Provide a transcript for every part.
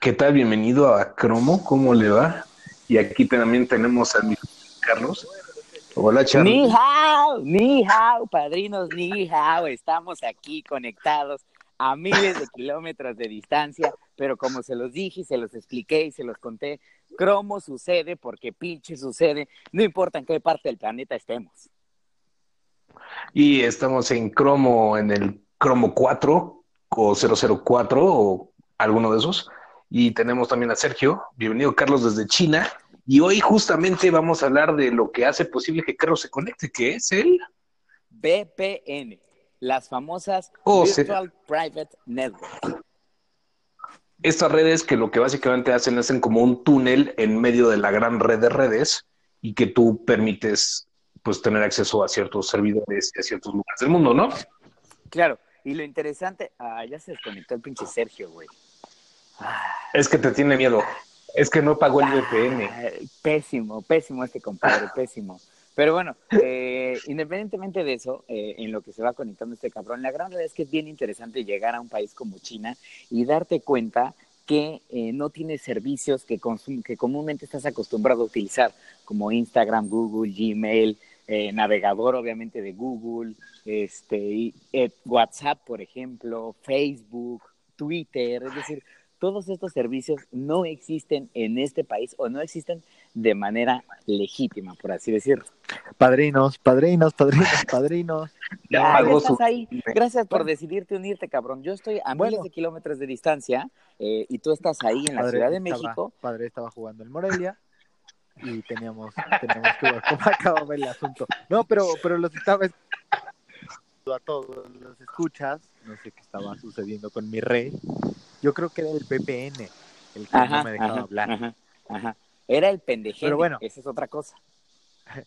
¿Qué tal? Bienvenido a Cromo, ¿cómo le va? Y aquí también tenemos a mi Carlos. Hola, Charlie. Ni hao, ni hao, padrinos, ni hao. Estamos aquí conectados a miles de kilómetros de distancia, pero como se los dije se los expliqué y se los conté, cromo sucede porque pinche sucede, no importa en qué parte del planeta estemos. Y estamos en cromo, en el cromo 4 o 004 o alguno de esos. Y tenemos también a Sergio. Bienvenido, Carlos, desde China. Y hoy justamente vamos a hablar de lo que hace posible que Carlos se conecte, que es el VPN, las famosas Oh, Virtual Private Network. estas redes que lo que básicamente hacen hacen como un túnel en medio de la gran red de redes y que tú permites pues tener acceso a ciertos servidores y a ciertos lugares del mundo, ¿no? Claro, y lo interesante, ah, ya se desconectó el pinche Sergio, güey. Ah, Es que te tiene miedo. Es que no pagó el VPN. Ay, Pésimo, pésimo este compadre, pésimo. Pero bueno, eh, independientemente de eso, eh, en lo que se va conectando este cabrón, la gran realidad es que es bien interesante llegar a un país como China y darte cuenta que eh, no tiene servicios que, que comúnmente estás acostumbrado a utilizar, como Instagram, Google, Gmail, eh, navegador obviamente de Google, este, y, eh, WhatsApp, por ejemplo, Facebook, Twitter, es decir, todos estos servicios no existen en este país o no existen de manera legítima, por así decirlo. Padrinos, padrinos, padrinos, padrinos. Ya ya pagó estás su- ahí. Gracias por decidirte unirte, cabrón. Yo estoy a Bueno. miles de kilómetros de distancia eh, y tú estás ahí en la Padre Ciudad de estaba- México. Padre estaba jugando en Morelia y teníamos, teníamos que ver cómo acababa el asunto. No, pero, pero los estaba es- a todos los escuchas, no sé qué estaba sucediendo con mi rey. Yo creo que era el VPN el que Ajá, no me dejaba ajá, hablar. ajá, ajá. Era el pendejero. Pero bueno. Esa es otra cosa.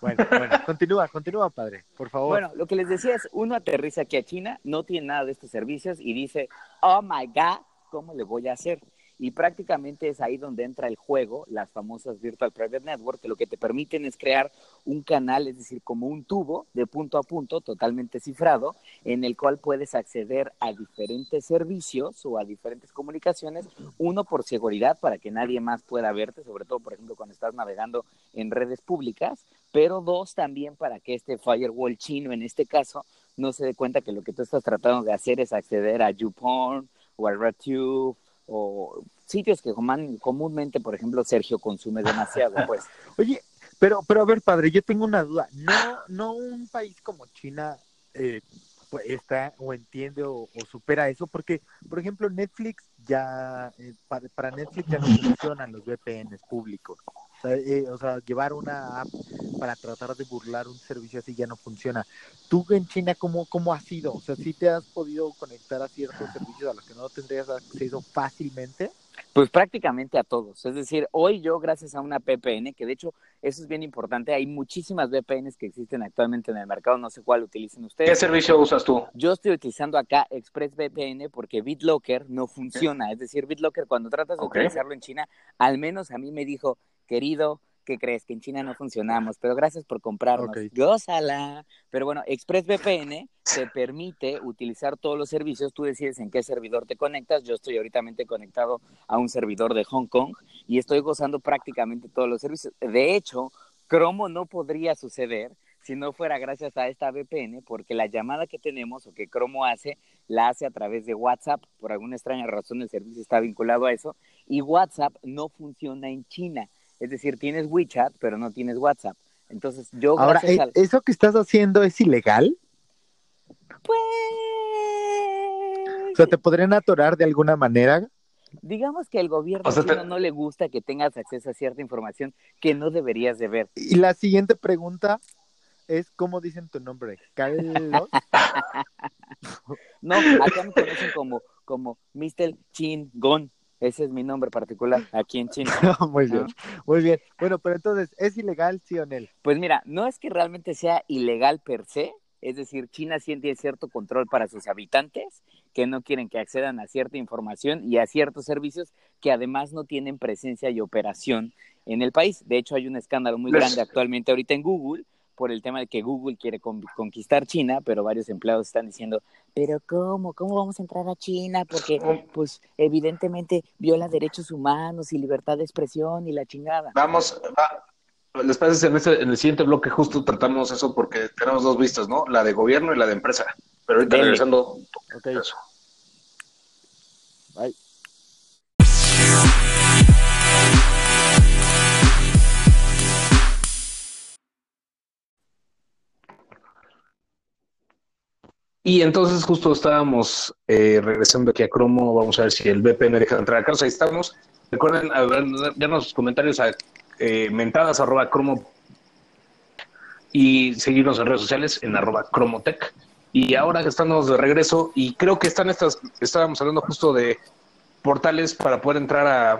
Bueno, bueno, continúa, continúa, padre, por favor. Bueno, lo que les decía es, uno aterriza aquí a China, no tiene nada de estos servicios y dice, oh my God, ¿cómo le voy a hacer? Y prácticamente es ahí donde entra el juego, las famosas Virtual Private Network, que lo que te permiten es crear un canal, es decir, como un tubo de punto a punto, totalmente cifrado, en el cual puedes acceder a diferentes servicios o a diferentes comunicaciones, uno por seguridad, para que nadie más pueda verte, sobre todo, por ejemplo, cuando estás navegando en redes públicas, pero dos también para que este firewall chino en este caso no se dé cuenta que lo que tú estás tratando de hacer es acceder a YouPorn o a RedTube o sitios que coman- comúnmente, por ejemplo, Sergio consume demasiado, pues. Oye, pero, pero a ver, padre, yo tengo una duda. No, no un país como China eh, está o entiende o, supera eso, porque, por ejemplo, Netflix ya, eh, para, para Netflix ya no funcionan los VPNs públicos. O sea, eh, o sea, llevar una app para tratar de burlar un servicio así ya no funciona. ¿Tú en China cómo, cómo ha sido? O sea, ¿sí te has podido conectar a ciertos servicios a los que no tendrías acceso fácilmente? Pues prácticamente a todos. Es decir, hoy yo, gracias a una VPN, que de hecho eso es bien importante, hay muchísimas VPNs que existen actualmente en el mercado, no sé cuál utilicen ¿Qué ustedes. servicio usas tú? Yo estoy utilizando acá ExpressVPN porque BitLocker no funciona. Es decir, BitLocker cuando tratas de utilizarlo en China, al menos a mí me dijo, querido, ¿qué crees? Que en China no funcionamos, pero gracias por comprarnos. Ok. Gózala. Pero bueno, ExpressVPN te permite utilizar todos los servicios. Tú decides en qué servidor te conectas. Yo estoy ahorita conectado a un servidor de Hong Kong y estoy gozando prácticamente todos los servicios. De hecho, Cromo no podría suceder si no fuera gracias a esta VPN, porque la llamada que tenemos o que Cromo hace, la hace a través de WhatsApp. Por alguna extraña razón el servicio está vinculado a eso. Y WhatsApp no funciona en China. Es decir, tienes WeChat, pero no tienes WhatsApp. Entonces, yo Ahora, ¿eh, al... ¿eso que estás haciendo es ilegal? Pues... O sea, ¿te podrían atorar de alguna manera? Digamos que al gobierno O sea, te- chino no le gusta que tengas acceso a cierta información que no deberías de ver. Y la siguiente pregunta es, ¿cómo dicen tu nombre? ¿Carlos? No, acá me conocen como, como Mr. Chin Gon. Ese es mi nombre particular aquí en China. muy bien, muy bien. Bueno, pero entonces, ¿es ilegal, sí o no? Pues mira, no es que realmente sea ilegal per se, es decir, China sí tiene cierto control para sus habitantes que no quieren que accedan a cierta información y a ciertos servicios que además no tienen presencia y operación en el país. De hecho, hay un escándalo muy Les- grande actualmente ahorita en Google por el tema de que Google quiere conquistar China, pero varios empleados están diciendo, pero ¿cómo? ¿Cómo vamos a entrar a China? Porque, pues, evidentemente viola derechos humanos y libertad de expresión y la chingada. Vamos, les parece en, este, en el siguiente bloque justo tratamos eso porque tenemos dos vistas, ¿no? La de gobierno y la de empresa. Pero ahorita regresando. Okay. Eso. Bye. Y entonces justo estábamos eh, regresando aquí a Cromo, vamos a ver si el VPN deja de entrar a casa, ahí estamos. Recuerden darnos sus comentarios a eh, mentadas arroba cromo y seguirnos en redes sociales en arroba cromotech. Y ahora estamos de regreso y creo que están estas, estábamos hablando justo de portales para poder entrar a,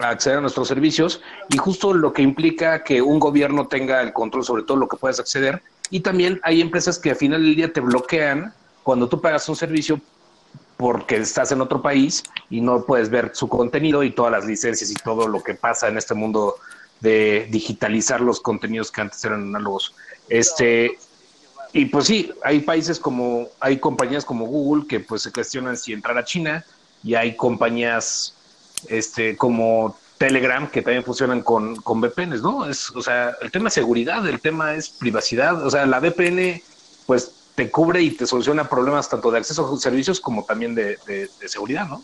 a acceder a nuestros servicios y justo lo que implica que un gobierno tenga el control sobre todo lo que puedes acceder. Y también hay empresas que al final del día te bloquean cuando tú pagas un servicio porque estás en otro país y no puedes ver su contenido y todas las licencias y todo lo que pasa en este mundo de digitalizar los contenidos que antes eran análogos. Este, y pues sí, hay países como, hay compañías como Google que pues se cuestionan si entrar a China y hay compañías este, como Telegram que también funcionan con, con VPNs, ¿no? Es, o sea, el tema es seguridad, el tema es privacidad, o sea, la VPN pues te cubre y te soluciona problemas tanto de acceso a servicios como también de, seguridad, ¿no?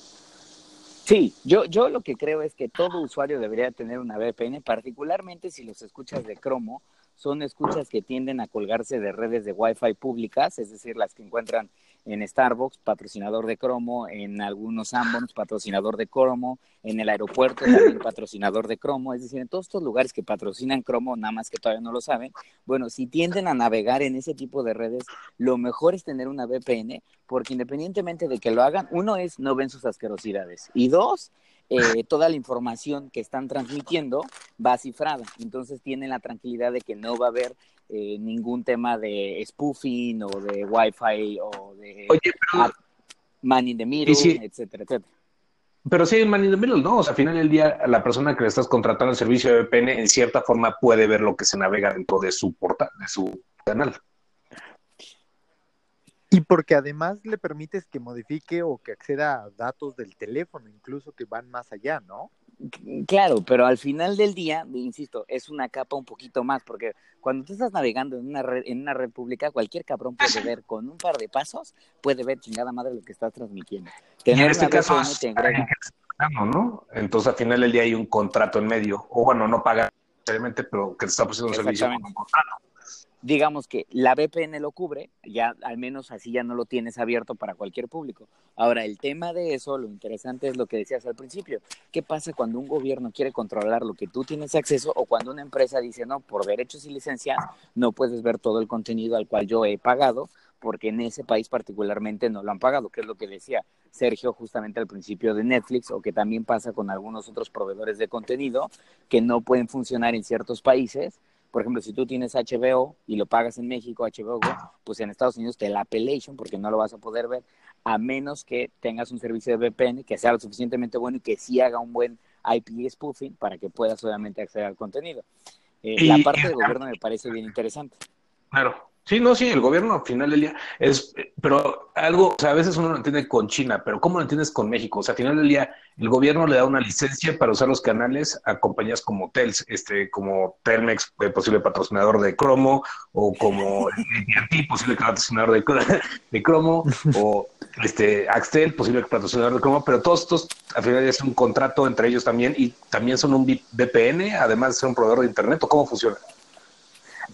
Sí, yo, yo lo que creo es que todo usuario debería tener una VPN, particularmente si los escuchas de Cromo son escuchas que tienden a colgarse de redes de Wi-Fi públicas, es decir, las que encuentran en Starbucks, patrocinador de Cromo, en algunos Ambons, patrocinador de Cromo, en el aeropuerto también patrocinador de Cromo, es decir, en todos estos lugares que patrocinan Cromo, nada más que todavía no lo saben, bueno, si tienden a navegar en ese tipo de redes, lo mejor es tener una VPN, porque independientemente de que lo hagan, uno es no ven sus asquerosidades, y dos, eh, toda la información que están transmitiendo va cifrada. Entonces tienen la tranquilidad de que no va a haber eh, ningún tema de spoofing o de Wi-Fi o de man in the middle, etcétera, etcétera. Pero sí hay man in the middle, ¿no? O sea, al final del día, la persona que le estás contratando el servicio de VPN en cierta forma puede ver lo que se navega dentro de su portal, de su canal. Y porque además le permites que modifique o que acceda a datos del teléfono, incluso que van más allá, ¿no? Claro, pero al final del día, insisto, es una capa un poquito más, porque cuando tú estás navegando en una red, en una red pública, cualquier cabrón puede ver con un par de pasos, puede ver chingada madre lo que estás transmitiendo. Tener en este caso es ¿no? Entonces al final del día hay un contrato en medio, o bueno, no paga necesariamente, pero que te está ofreciendo un servicio con un contrato digamos que la VPN lo cubre, ya al menos así ya no lo tienes abierto para cualquier público. Ahora, el tema de eso, lo interesante es lo que decías al principio. ¿Qué pasa cuando un gobierno quiere controlar lo que tú tienes acceso o cuando una empresa dice, no, por derechos y licencias no puedes ver todo el contenido al cual yo he pagado? porque en ese país particularmente no lo han pagado, que es lo que decía Sergio justamente al principio de Netflix, o que también pasa con algunos otros proveedores de contenido que no pueden funcionar en ciertos países por ejemplo, si tú tienes HBO y lo pagas en México, HBO pues en Estados Unidos te la appellation porque no lo vas a poder ver, a menos que tengas un servicio de VPN que sea lo suficientemente bueno y que sí haga un buen IP spoofing para que puedas obviamente acceder al contenido. Eh, la parte del gobierno me parece bien interesante. Claro, Sí, no, sí, el gobierno al final del día es, pero algo, o sea, a veces uno lo entiende con China, pero ¿cómo lo entiendes con México? O sea, al final del día el gobierno le da una licencia para usar los canales a compañías como Tels, este, como Telmex, eh, posible patrocinador de Cromo, o como AT&T, posible patrocinador de, de Cromo, o este Axtel, posible patrocinador de Cromo, pero todos estos al final es un contrato entre ellos también y también son un VPN, además de ser un proveedor de internet, ¿o cómo funciona?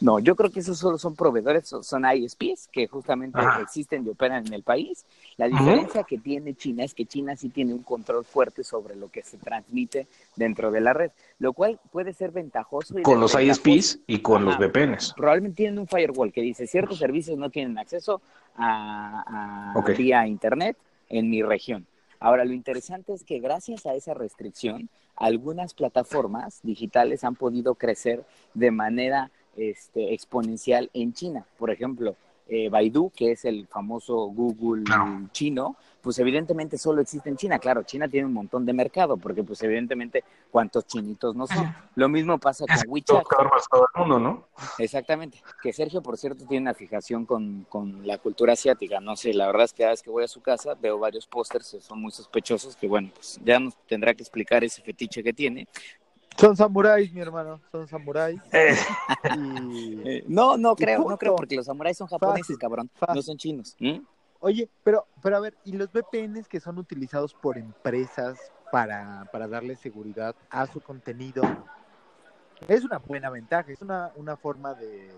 No, yo creo que esos solo son proveedores, son ISPs que justamente existen y operan en el país. La diferencia que tiene China es que China sí tiene un control fuerte sobre lo que se transmite dentro de la red, lo cual puede ser ventajoso. con los ISPs y con los VPNs. Probablemente tienen un firewall que dice ciertos servicios no tienen acceso a, a vía internet en mi región. Ahora, lo interesante es que gracias a esa restricción, algunas plataformas digitales han podido crecer de manera este, exponencial en China. Por ejemplo, eh, Baidu, que es el famoso Google Claro. chino, pues evidentemente solo existe en China. Claro, China tiene un montón de mercado, porque pues evidentemente cuántos chinitos no son. Lo mismo pasa con WeChat. Todo, todo el mundo, ¿no? Exactamente. Que Sergio, por cierto, tiene una fijación con, con la cultura asiática. No sé, la verdad es que cada vez que voy a su casa veo varios pósters que son muy sospechosos, que bueno, pues ya nos tendrá que explicar ese fetiche que tiene. Son samuráis, mi hermano, son samuráis. Eh, Y... Eh, no, no creo, no creo, porque los samuráis son japoneses, Fácil, cabrón, fácil. no son chinos. ¿Mm? Oye, pero, pero a ver, ¿y los VPNs que son utilizados por empresas para, para darle seguridad a su contenido? Es una buena ventaja, es una, una forma de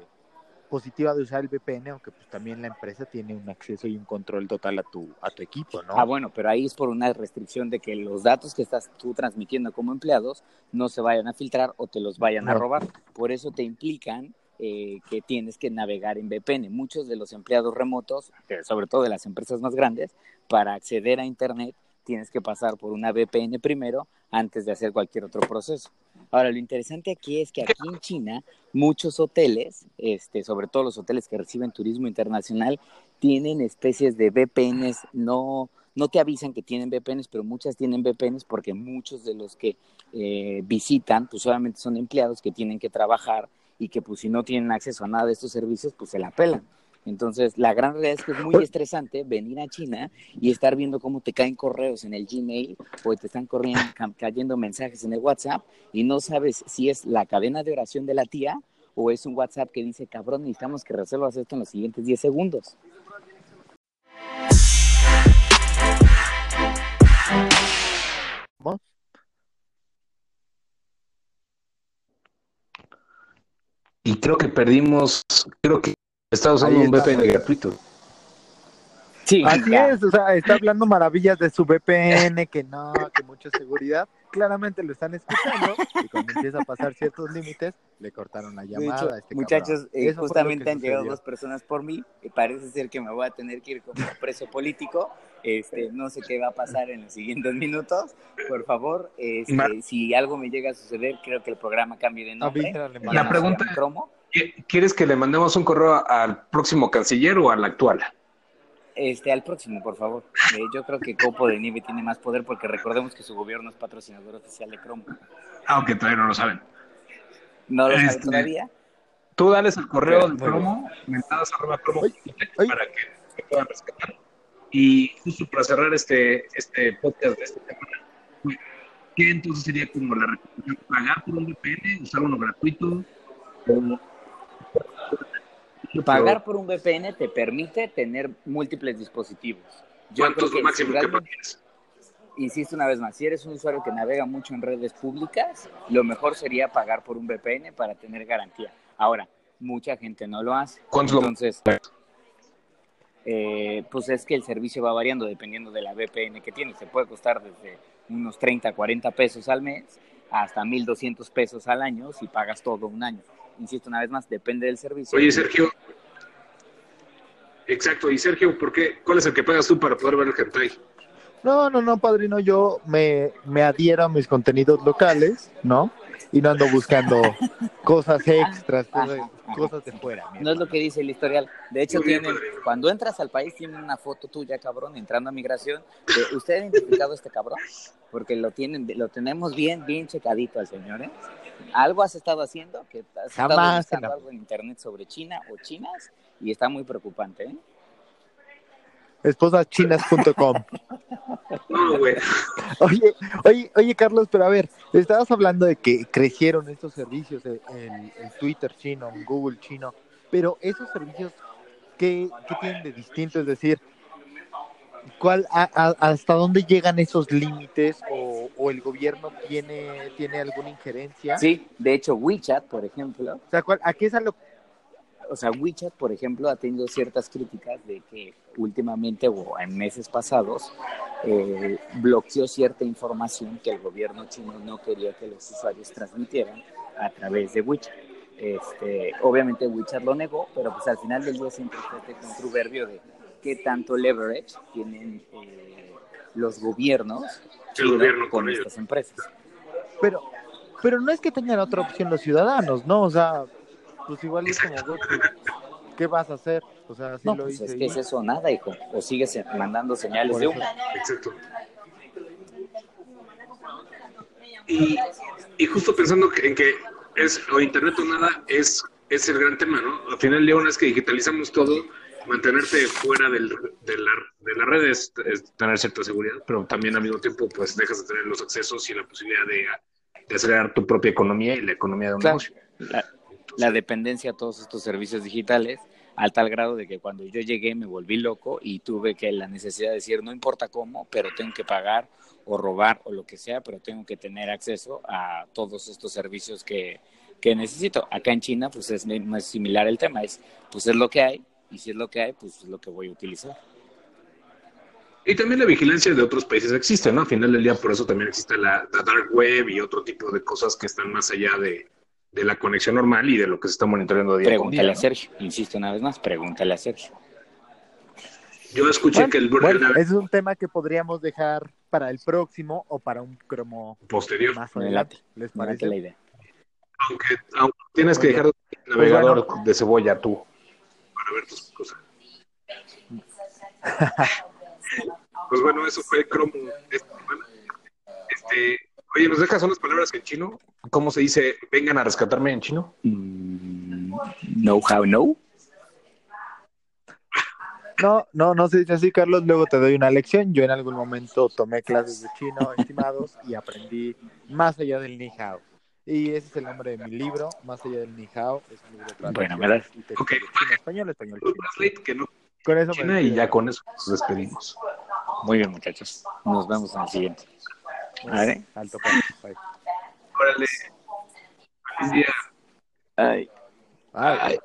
positiva de usar el VPN, aunque pues también la empresa tiene un acceso y un control total a tu, a tu equipo, ¿no? Ah, bueno, pero ahí es por una restricción de que los datos que estás tú transmitiendo como empleados no se vayan a filtrar o te los vayan a robar. Por eso te implican eh, que tienes que navegar en VPN. Muchos de los empleados remotos, eh, sobre todo de las empresas más grandes, para acceder a Internet tienes que pasar por una VPN primero antes de hacer cualquier otro proceso. Ahora, lo interesante aquí es que aquí en China muchos hoteles, este, sobre todo los hoteles que reciben turismo internacional, tienen especies de VPNs, no, no te avisan que tienen VPNs, pero muchas tienen VPNs porque muchos de los que eh, visitan, pues solamente son empleados que tienen que trabajar y que pues si no tienen acceso a nada de estos servicios, pues se la pelan. Entonces, la gran realidad es que es muy estresante venir a China y estar viendo cómo te caen correos en el Gmail o te están corriendo, ca- cayendo mensajes en el WhatsApp y no sabes si es la cadena de oración de la tía o es un WhatsApp que dice, cabrón, necesitamos que resuelvas esto en los siguientes 10 segundos. Y creo que perdimos, creo que está usando un. VPN gratuito. Sí, Así ya. es, o sea, está hablando maravillas de su VPN, que no, que mucha seguridad. Claramente lo están escuchando y cuando empieza a pasar ciertos límites, le cortaron la De llamada hecho, a este muchachos, eh, justamente han llegado dos personas por mí y parece ser que me voy a tener que ir como preso político. Este, no sé qué va a pasar en los siguientes minutos. Por favor, este, si algo me llega a suceder, creo que el programa cambie de nombre. La pregunta- Cromo. ¿Qui- ¿Quieres que le mandemos un correo al próximo canciller o al actual? Este, al próximo, por favor. Eh, yo creo que Copo de Nieve tiene más poder porque recordemos que su gobierno es patrocinador oficial de Cromo. Aunque todavía no lo saben. No lo Este, todavía. Tú dales el correo del bien. promo, mentadas arroba promo Oye, oye. para que se puedan rescatar. Y justo para cerrar este, este podcast de esta semana, ¿qué entonces sería como la recomendación? ¿Pagar por un VPN? ¿Usar uno gratuito? O- Pagar por un VPN te permite tener múltiples dispositivos. Yo ¿Cuánto es creo lo máximo si que realmente- prefieres? insisto una vez más, si eres un usuario que navega mucho en redes públicas, lo mejor sería pagar por un VPN para tener garantía. Ahora, mucha gente no lo hace. ¿Cuánto lo- Entonces, eh, pues es que el servicio va variando dependiendo de la VPN que tienes. Se puede costar desde unos 30, 40 pesos al mes hasta 1.200 pesos al año si pagas todo un año. Insisto una vez más, depende del servicio. Oye, Sergio. Exacto, y Sergio, ¿por qué? ¿cuál es el que pagas tú para poder ver el hentai? No, no, no, padrino, yo me, me adhiero a mis contenidos locales, ¿no? Y no ando buscando cosas extras, cosas. Cosas de fuera. No es lo que dice el historial. De hecho, tienen, cuando entras al país, tienen una foto tuya, cabrón, entrando a migración. de, ¿Usted ha identificado a este cabrón? Porque lo tienen, lo tenemos bien, bien checadito al señor, ¿eh? ¿Algo has estado haciendo? que ¿Has estado Jamás buscando la- algo en internet sobre China o chinas? Y está muy preocupante, ¿eh? Esposachinas.com. No, güey. Oye, oye, oye, Carlos, pero a ver, estabas hablando de que crecieron estos servicios, el, el- Twitter chino, el Google chino, pero esos servicios, ¿qué, qué tienen de distinto? Es decir, ¿cuál, a- a- ¿hasta dónde llegan esos límites o, o el gobierno tiene, tiene alguna injerencia? Sí, de hecho, WeChat, por ejemplo, O sea, ¿cuál- ¿a qué es a lo o sea, WeChat, por ejemplo, ha tenido ciertas críticas de que últimamente o en meses pasados eh, bloqueó cierta información que el gobierno chino no quería que los usuarios transmitieran a través de WeChat. Este, obviamente WeChat lo negó, pero pues al final del día siempre está este controverbio de qué tanto leverage tienen eh, los gobiernos El chinos gobierno con con estas empresas. Pero, pero no es que tengan otra opción los ciudadanos, ¿no? O sea, pues igual es como Goku. ¿qué vas a hacer? O sea, así No, lo pues hice. es y- que es eso, nada, hijo. O sigues mandando señales Por de humo. Exacto. Y, y justo pensando que- en que es o internet o nada es, es el gran tema, ¿no? Al final, León, es que digitalizamos todo, mantenerte fuera del, de, la, de la red es, es tener cierta seguridad, pero también al mismo tiempo, pues dejas de tener los accesos y la posibilidad de, de acelerar tu propia economía y la economía de un Claro. negocio. La, la dependencia a todos estos servicios digitales, al tal grado de que cuando yo llegué me volví loco y tuve que la necesidad de decir, no importa cómo, pero tengo que pagar o robar o lo que sea, pero tengo que tener acceso a todos estos servicios que, que necesito. Acá en China, pues es más similar el tema, es, pues es lo que hay, y si es lo que hay, pues es lo que voy a utilizar. Y también la vigilancia de otros países existe, ¿no? Al final del día, por eso también existe la, la dark web y otro tipo de cosas que están más allá de, de la conexión normal y de lo que se está monitoreando día con día. Pregúntale a ¿no? Sergio, insisto una vez más, pregúntale a Sergio. Yo escuché Bueno, que el, bueno, es un tema que podríamos dejar para el próximo o para un cromo posterior, más adelante. ¿Les parece? la idea. aunque, aunque tienes que dejar el navegador bueno. de cebolla tú para ver tus cosas. pues bueno, eso fue el cromo de esta semana. Este, oye, ¿nos dejas unas palabras en chino? ¿Cómo se dice vengan a rescatarme en chino? Mm, know how no. No, no, no se dice así, Carlos. Luego te doy una lección. Yo en algún momento tomé clases de chino, estimados, y aprendí más allá del ni hao. Y ese es el nombre de mi libro, Más allá del ni hao. Es un libro de Bueno, me das- y texto Ok. de chino, español, español, chino. Translate, que no Con eso me China y despido. ya con eso nos despedimos. Muy bien, muchachos. Nos vemos en el siguiente. Vale. Alto. Bye. Órale. Feliz día. Ay. Ay.